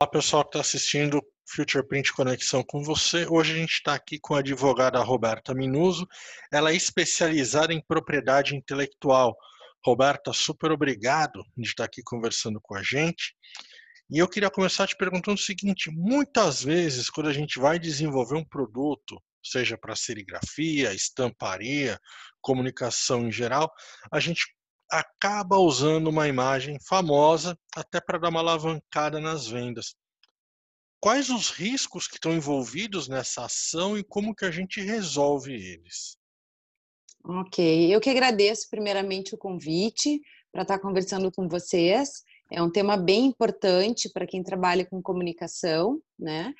Olá, pessoal que está assistindo Future Print Conexão com você. Hoje a gente está aqui com a advogada Roberta Minuso. Ela é especializada em propriedade intelectual. Roberta, super obrigado de estar aqui conversando com a gente. E eu queria começar te perguntando o seguinte: muitas vezes, quando a gente vai desenvolver um produto, seja para serigrafia, estamparia, comunicação em geral, a gente acaba usando uma imagem famosa até para dar uma alavancada nas vendas. Quais os riscos que estão envolvidos nessa ação e como que a gente resolve eles? Ok, eu que agradeço primeiramente o convite para estar conversando com vocês. É um tema bem importante para quem trabalha com comunicação, né?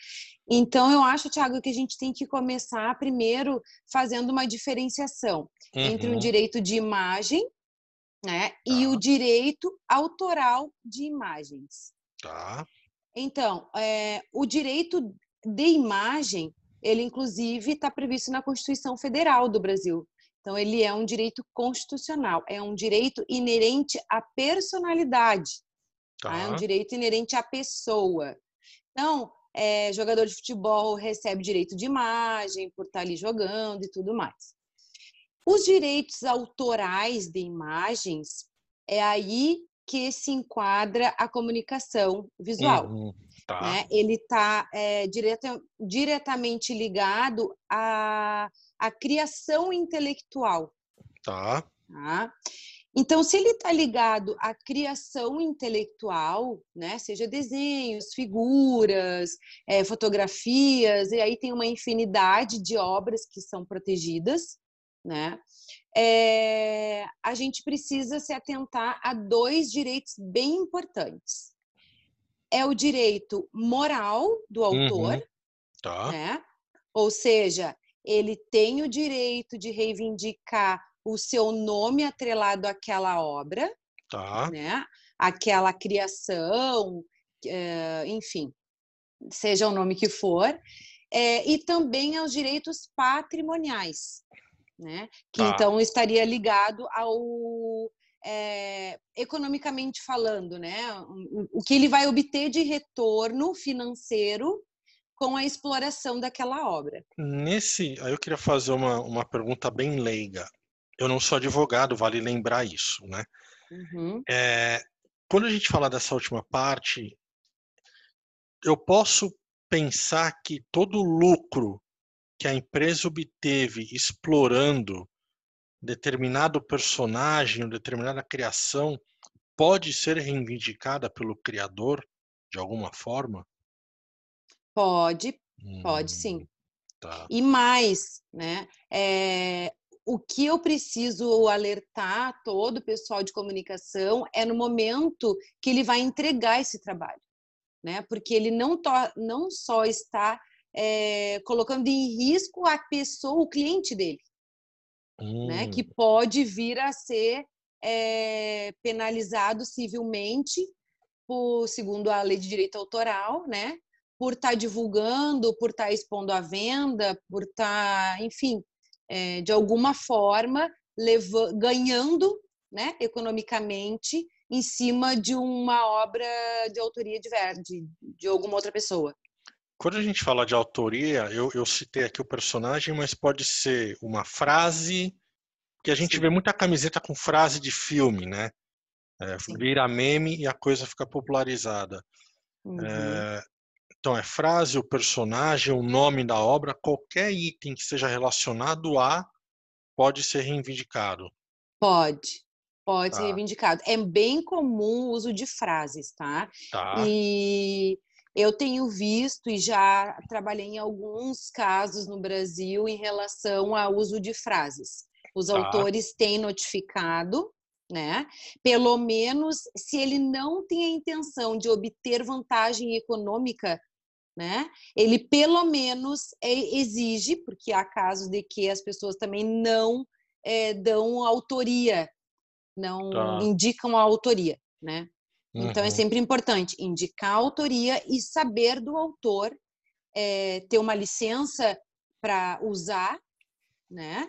Então, eu acho, Thiago, que a gente tem que começar primeiro fazendo uma diferenciação uhum. entre um direito de imagem né? Tá. E o direito autoral de imagens. Tá. Então, é, o direito de imagem, ele inclusive está previsto na Constituição Federal do Brasil. Então, ele é um direito constitucional, é um direito inerente à personalidade, tá. Tá? é um direito inerente à pessoa. Então, é, jogador de futebol recebe direito de imagem por estar tá ali jogando e tudo mais. Os direitos autorais de imagens é aí que se enquadra a comunicação visual. Uhum, tá. né? Ele está é, direta, diretamente ligado à, à criação intelectual. Tá. tá? Então, se ele está ligado à criação intelectual, né, seja desenhos, figuras, é, fotografias, e aí tem uma infinidade de obras que são protegidas, né? É, a gente precisa se atentar a dois direitos bem importantes. É o direito moral do autor, uhum. tá. né? Ou seja, ele tem o direito de reivindicar o seu nome atrelado àquela obra, tá. né? Aquela criação, é, enfim, seja o nome que for, é, e também aos direitos patrimoniais, né? Que tá. então estaria ligado ao é, economicamente falando, né? O, o que ele vai obter de retorno financeiro com a exploração daquela obra. Nesse, aí eu queria fazer uma, uma pergunta bem leiga. Eu não sou advogado, vale lembrar isso, né? Uhum. É, quando a gente fala dessa última parte, eu posso pensar que todo lucro que a empresa obteve explorando determinado personagem ou determinada criação pode ser reivindicada pelo criador de alguma forma? Pode, hum, pode sim. Tá. E mais, né? É, o que eu preciso alertar todo o pessoal de comunicação é no momento que ele vai entregar esse trabalho, né? Porque ele não, não só está é, colocando em risco a pessoa, o cliente dele, hum. né? Que hum. pode vir a ser é, penalizado civilmente, por, segundo a lei de direito autoral, né? Por estar tá divulgando, por estar tá expondo à venda, por estar, tá, enfim, é, de alguma forma ganhando, né, economicamente em cima de uma obra de autoria de, de, de alguma outra pessoa. Quando a gente fala de autoria, eu, eu citei aqui o personagem, mas pode ser uma frase, que a gente Sim. vê muita camiseta com frase de filme, né? É, vira meme e a coisa fica popularizada. Uhum. É, então, é frase, o personagem, o nome da obra, qualquer item que seja relacionado a pode ser reivindicado. Pode, pode tá. ser reivindicado. É bem comum o uso de frases, tá? tá. E eu tenho visto e já trabalhei em alguns casos no Brasil em relação ao uso de frases. Os tá. autores têm notificado, né? Pelo menos se ele não tem a intenção de obter vantagem econômica, né? Ele pelo menos é, exige, porque há casos de que as pessoas também não é, dão autoria, não tá. indicam a autoria, né? Então é uhum. sempre importante indicar a autoria e saber do autor, é, ter uma licença para usar, né?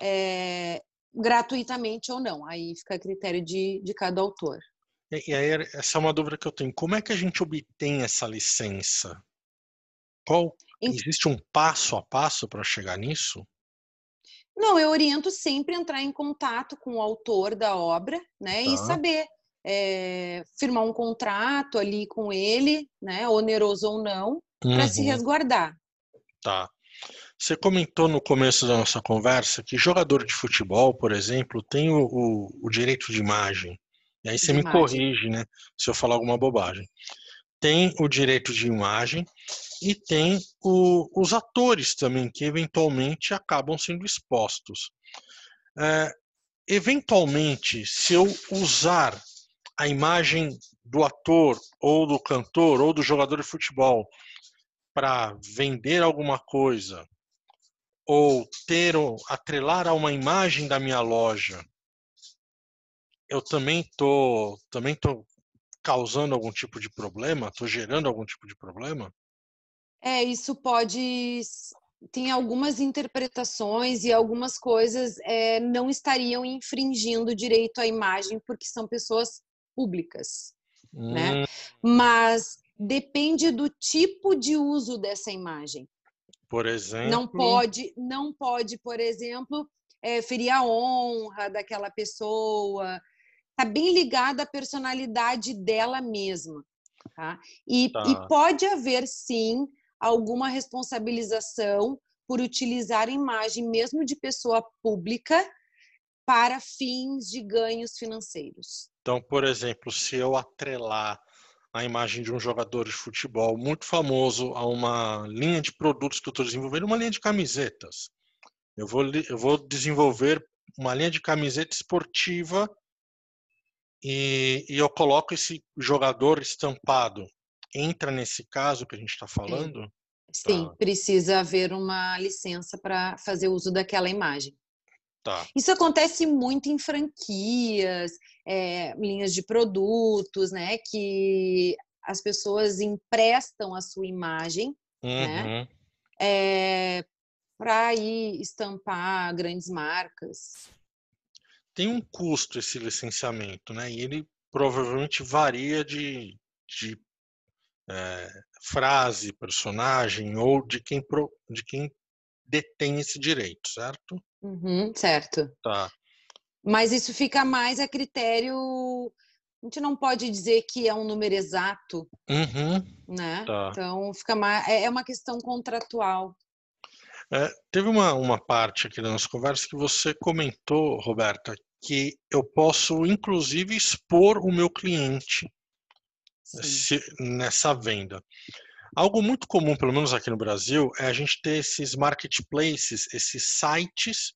É, gratuitamente ou não. Aí fica a critério de, de cada autor. E aí, essa é uma dúvida que eu tenho. Como é que a gente obtém essa licença? Qual existe um passo a passo para chegar nisso? Não, eu oriento sempre entrar em contato com o autor da obra, né, tá. e saber é, firmar um contrato ali com ele, né, oneroso ou não, uhum. para se resguardar. Tá. Você comentou no começo da nossa conversa que jogador de futebol, por exemplo, tem o, o, o direito de imagem. E aí você me corrige, né, se eu falar alguma bobagem. Tem o direito de imagem e tem o, os atores também, que eventualmente acabam sendo expostos. É, eventualmente, se eu usar a imagem do ator, ou do cantor, ou do jogador de futebol para vender alguma coisa, ou ter atrelar a uma imagem da minha loja, eu também tô também tô causando algum tipo de problema, tô gerando algum tipo de problema? É, isso pode tem algumas interpretações e algumas coisas é, não estariam infringindo direito à imagem porque são pessoas públicas, né? hum. né? Mas depende do tipo de uso dessa imagem. Por exemplo. Não pode, não pode, por exemplo, é, ferir a honra daquela pessoa. Está bem ligada à personalidade dela mesma. Tá? E, tá. e pode haver, sim, alguma responsabilização por utilizar imagem, mesmo de pessoa pública, para fins de ganhos financeiros. Então, por exemplo, se eu atrelar a imagem de um jogador de futebol muito famoso a uma linha de produtos que eu estou desenvolvendo, uma linha de camisetas. Eu vou, eu vou desenvolver uma linha de camiseta esportiva e, e eu coloco esse jogador estampado. Entra nesse caso que a gente está falando? Sim, tá. precisa haver uma licença para fazer uso daquela imagem. Tá. Isso acontece muito em franquias, é, linhas de produtos, né? Que as pessoas emprestam a sua imagem, né, uhum. né? É, para ir estampar grandes marcas. Tem um custo esse licenciamento, né? E ele provavelmente varia de, de é, frase, personagem ou de quem, pro, de quem detém esse direito, certo? Uhum, certo. Tá. Mas isso fica mais a critério. A gente não pode dizer que é um número exato, uhum, né? Tá. Então fica mais. É, é uma questão contratual. É, teve uma, uma parte aqui da nossa conversa que você comentou, Roberta, que eu posso inclusive expor o meu cliente se, nessa venda. Algo muito comum, pelo menos aqui no Brasil, é a gente ter esses marketplaces, esses sites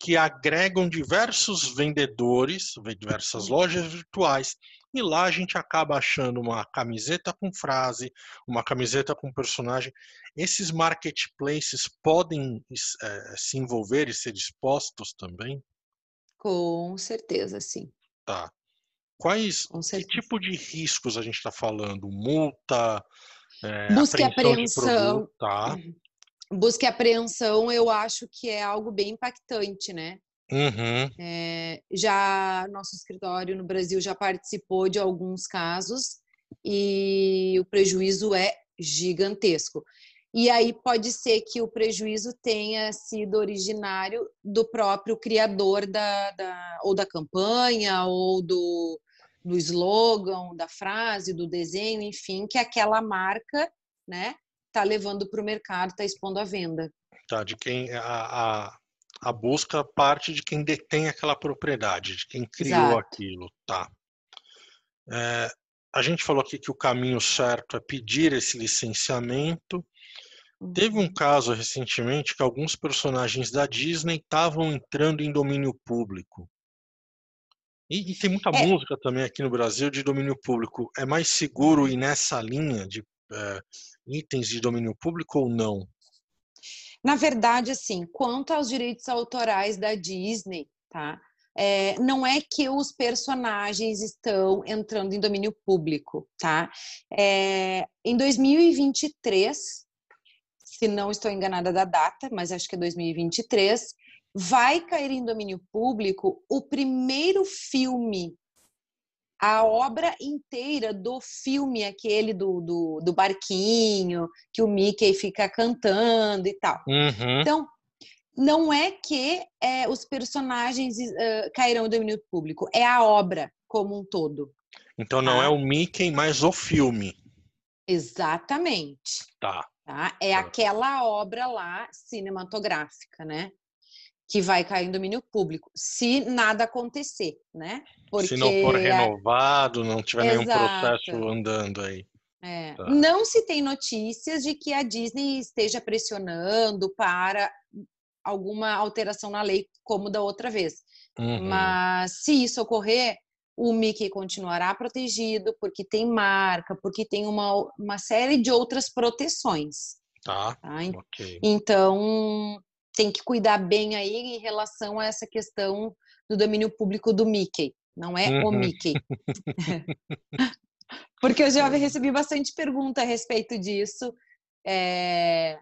que agregam diversos vendedores, diversas lojas virtuais, e lá a gente acaba achando uma camiseta com frase, uma camiseta com personagem. Esses marketplaces podem é, se envolver e ser expostos também? Com certeza, sim. Tá. Quais, que tipo de riscos a gente está falando? Multa, é, Busca e apreensão. Tá. Busca e apreensão, eu acho que é algo bem impactante, né? Uhum. É, já nosso escritório no Brasil já participou de alguns casos e o prejuízo é gigantesco. E aí pode ser que o prejuízo tenha sido originário do próprio criador da, da ou da campanha ou do, do slogan, da frase, do desenho, enfim, que aquela marca, né, tá levando para o mercado, está expondo à venda. Tá, de quem a, a, a, busca parte de quem detém aquela propriedade, de quem criou Exato. aquilo, tá? É, a gente falou aqui que o caminho certo é pedir esse licenciamento. Teve um uhum. caso recentemente que alguns personagens da Disney estavam entrando em domínio público. E, e tem muita é. música também aqui no Brasil de domínio público. É mais seguro ir nessa linha de é, itens de domínio público ou não? Na verdade, assim, quanto aos direitos autorais da Disney, tá? É, não é que os personagens estão entrando em domínio público, tá? É, em 2023, se não estou enganada da data, mas acho que é 2023, vai cair em domínio público o primeiro filme a obra inteira do filme, aquele do, do, do, barquinho, que o Mickey fica cantando e tal. Uhum. Então, não é que é, os personagens uh, cairão do domínio público, é a obra como um todo. Então não tá? é o Mickey, mas o filme. Exatamente. Tá. tá? É tá. aquela obra lá cinematográfica, né? Que vai cair em domínio público, se nada acontecer, né? Porque se não for renovado, não tiver Exato. nenhum processo andando aí. É. Tá. Não se tem notícias de que a Disney esteja pressionando para alguma alteração na lei, como da outra vez. Uhum. Mas se isso ocorrer, o Mickey continuará protegido, porque tem marca, porque tem uma, uma série de outras proteções. Tá. tá? Okay. Então, tem que cuidar bem aí em relação a essa questão do domínio público do Mickey. Não é uhum. o Mickey. porque eu já recebi bastante pergunta a respeito disso. É,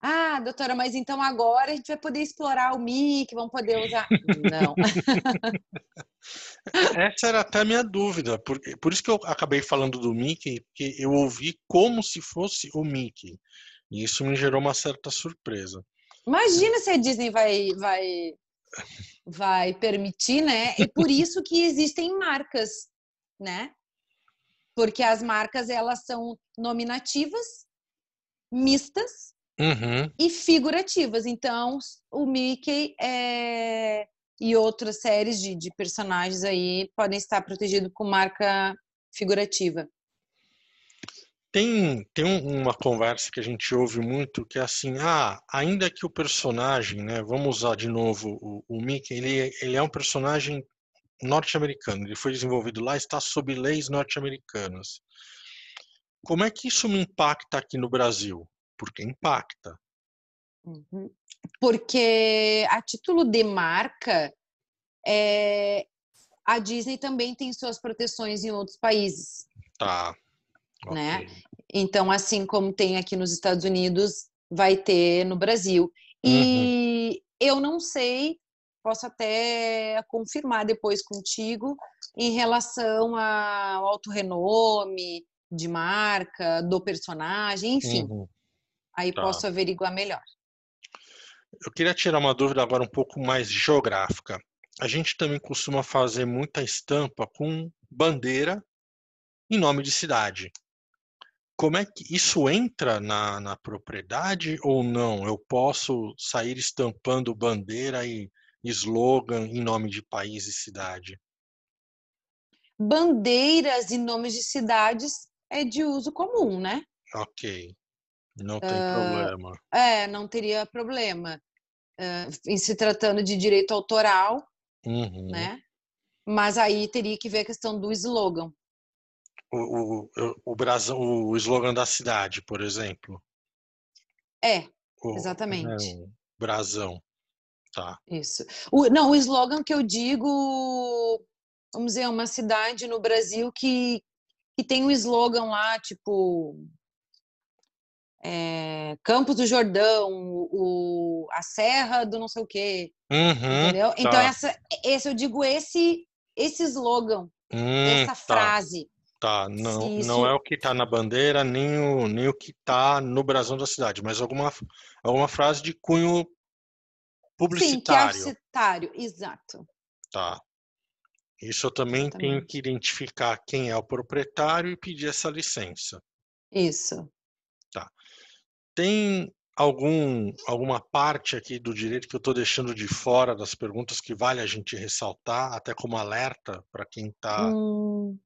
ah, doutora, mas então agora a gente vai poder explorar o MIC, vamos poder usar. Não. Essa era até a minha dúvida, por, por isso que eu acabei falando do Mickey, porque eu ouvi como se fosse o Mickey. E isso me gerou uma certa surpresa. Imagina se a Disney vai, vai, vai permitir, né? E por isso que existem marcas, né? Porque as marcas elas são nominativas, mistas Uhum. e figurativas. Então, o Mickey é... e outras séries de, de personagens aí podem estar protegidos com marca figurativa. Tem, tem uma conversa que a gente ouve muito que é assim, ah, ainda que o personagem, né, vamos usar de novo o, o Mickey, ele, ele é um personagem norte-americano, ele foi desenvolvido lá, está sob leis norte-americanas. Como é que isso me impacta aqui no Brasil? porque impacta. Uhum. Porque a título de marca, é, a Disney também tem suas proteções em outros países. Tá. Né? Okay. Então, assim como tem aqui nos Estados Unidos, vai ter no Brasil. E uhum. eu não sei, posso até confirmar depois contigo, em relação ao alto renome de marca, do personagem, enfim. Uhum. Aí tá. posso averiguar melhor. Eu queria tirar uma dúvida agora um pouco mais geográfica. A gente também costuma fazer muita estampa com bandeira em nome de cidade. Como é que isso entra na, na propriedade ou não? Eu posso sair estampando bandeira e slogan em nome de país e cidade? Bandeiras e nomes de cidades é de uso comum, né? Ok. Não tem uh, problema. É, não teria problema. Uh, em se tratando de direito autoral, uhum. né? Mas aí teria que ver a questão do slogan. O, o, o, brasão, o slogan da cidade, por exemplo. É, o, exatamente. É, o brasão. Tá. Isso. O, não, o slogan que eu digo, vamos dizer, uma cidade no Brasil que, que tem um slogan lá, tipo, é, Campos do Jordão, o, a Serra do não sei o quê. Uhum, entendeu? Então, tá. Então, essa, esse, eu digo esse, esse slogan, hum, essa tá. frase. Tá, não, isso... não é o que está na bandeira, nem o, nem o que está no brasão da cidade, mas alguma, alguma frase de cunho publicitário. Sim, é publicitário, exato. Tá. Isso eu também Exatamente. tenho que identificar quem é o proprietário e pedir essa licença. Isso. Tem algum, alguma parte aqui do direito que eu estou deixando de fora das perguntas que vale a gente ressaltar, até como alerta para quem está. Hum.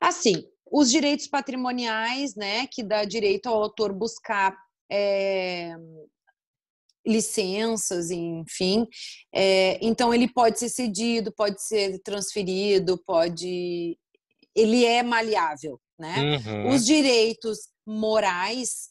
Assim, os direitos patrimoniais, né, que dá direito ao autor buscar é, licenças, enfim. É, então, ele pode ser cedido, pode ser transferido, pode. Ele é maleável, né? Uhum. Os direitos morais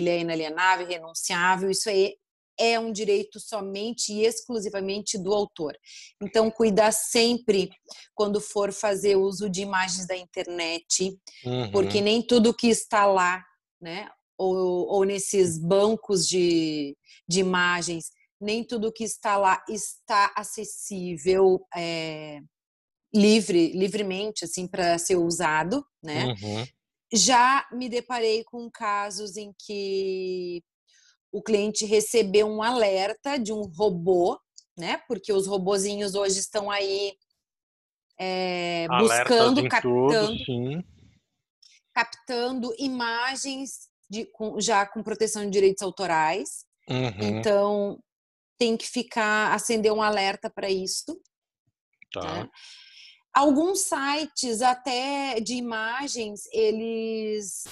ele é inalienável, renunciável, isso aí é um direito somente e exclusivamente do autor. Então, cuidar sempre quando for fazer uso de imagens da internet, uhum. porque nem tudo que está lá, né, ou, ou nesses bancos de, de imagens, nem tudo que está lá está acessível é, livre, livremente, assim, para ser usado, né? Uhum. Já me deparei com casos em que o cliente recebeu um alerta de um robô, né? Porque os robozinhos hoje estão aí é, buscando, captando, tudo, captando imagens de, com, já com proteção de direitos autorais. Uhum. Então tem que ficar acender um alerta para isso. Tá. Né? Alguns sites até de imagens eles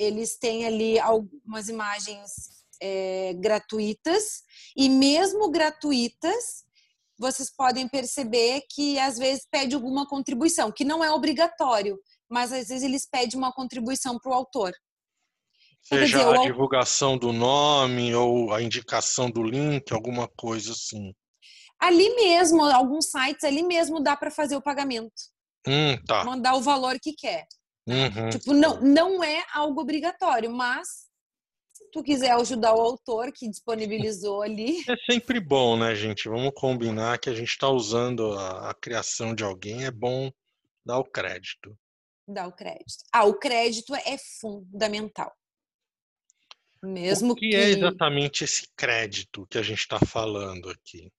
eles têm ali algumas imagens é, gratuitas e mesmo gratuitas vocês podem perceber que às vezes pede alguma contribuição, que não é obrigatório, mas às vezes eles pedem uma contribuição para o autor. Seja dizer, a divulgação do nome ou a indicação do link, alguma coisa assim. Ali mesmo, alguns sites ali mesmo dá para fazer o pagamento. Hum, tá. Mandar o valor que quer. Uhum. Tipo, não, não é algo obrigatório, mas tu quiser ajudar o autor que disponibilizou ali. É sempre bom, né, gente? Vamos combinar que a gente está usando a, a, criação de alguém, é bom dar o crédito. Dar o crédito. Ah, o crédito é fundamental. Mesmo o que, que é exatamente esse crédito que a gente está falando aqui?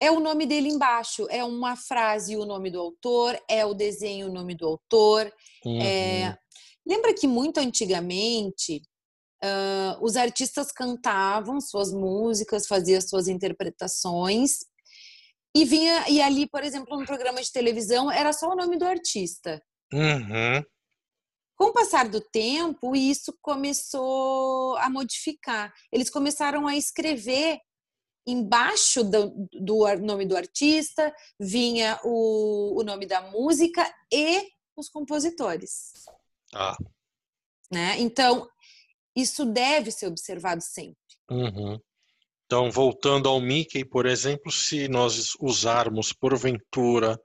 É o nome dele embaixo, é uma frase o nome do autor, é o desenho o nome do autor. É uhum. É... Lembra que muito antigamente Uh, os artistas cantavam suas músicas, faziam suas interpretações e vinha e ali, por exemplo, no programa de televisão era só o nome do artista. Uhum. Com o passar do tempo, isso começou a modificar. Eles começaram a escrever embaixo do, do nome do artista, vinha o, o nome da música e os compositores. Ah. Né? Então, isso deve ser observado sempre. Uhum. Então, voltando ao Mickey, por exemplo, se nós usarmos porventura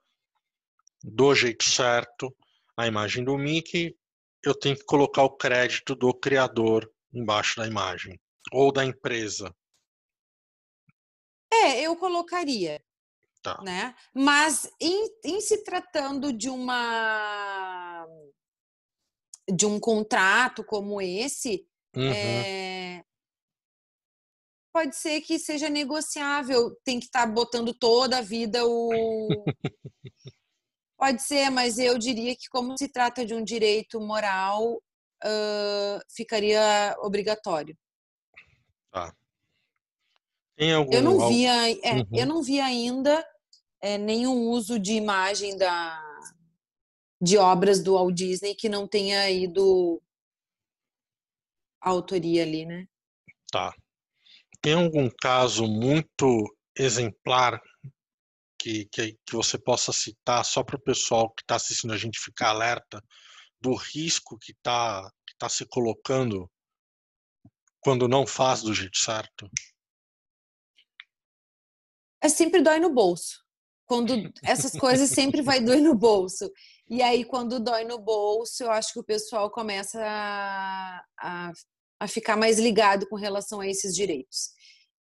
do jeito certo a imagem do Mickey, eu tenho que colocar o crédito do criador embaixo da imagem ou da empresa. É, eu colocaria. Tá. Né? Mas em, em se tratando de uma de um contrato como esse, Uhum. É... Pode ser que seja negociável, tem que estar tá botando toda a vida o. Pode ser, mas eu diria que, como se trata de um direito moral, uh, ficaria obrigatório. Tá. Tem algum... Eu não vi, é, uhum. eu não vi ainda é, nenhum uso de imagem da, de obras do Walt Disney que não tenha ido a autoria ali, né? Tá. Tem algum caso muito exemplar que, que, que você possa citar só para o pessoal que está assistindo a gente ficar alerta do risco que está que tá se colocando quando não faz do jeito certo? É sempre dói no bolso. Quando essas coisas sempre vai doer no bolso. E aí, quando dói no bolso, eu acho que o pessoal começa a, a, a ficar mais ligado com relação a esses direitos.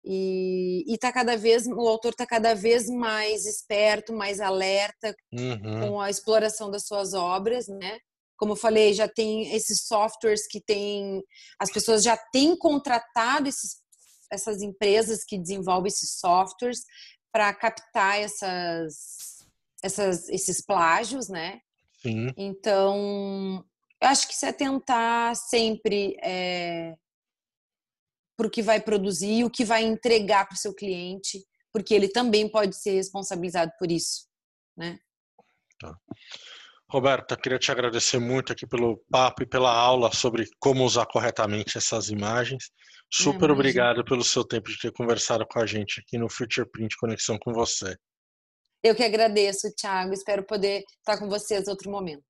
E, e tá cada vez, o autor está cada vez mais esperto, mais alerta uhum. com a exploração das suas obras, né? Como eu falei, já tem esses softwares que tem, as pessoas já têm contratado esses, essas empresas que desenvolvem esses softwares para captar essas, essas, esses plágios, né? Sim. Então, eu acho que se atentar sempre é, para o que vai produzir, o que vai entregar para o seu cliente, porque ele também pode ser responsabilizado por isso, né? Tá. Roberta, queria te agradecer muito aqui pelo papo e pela aula sobre como usar corretamente essas imagens. Super é, obrigado pelo seu tempo de ter conversado com a gente aqui no Future Print Conexão com você. Eu que agradeço, Thiago. Espero poder estar com vocês outro momento.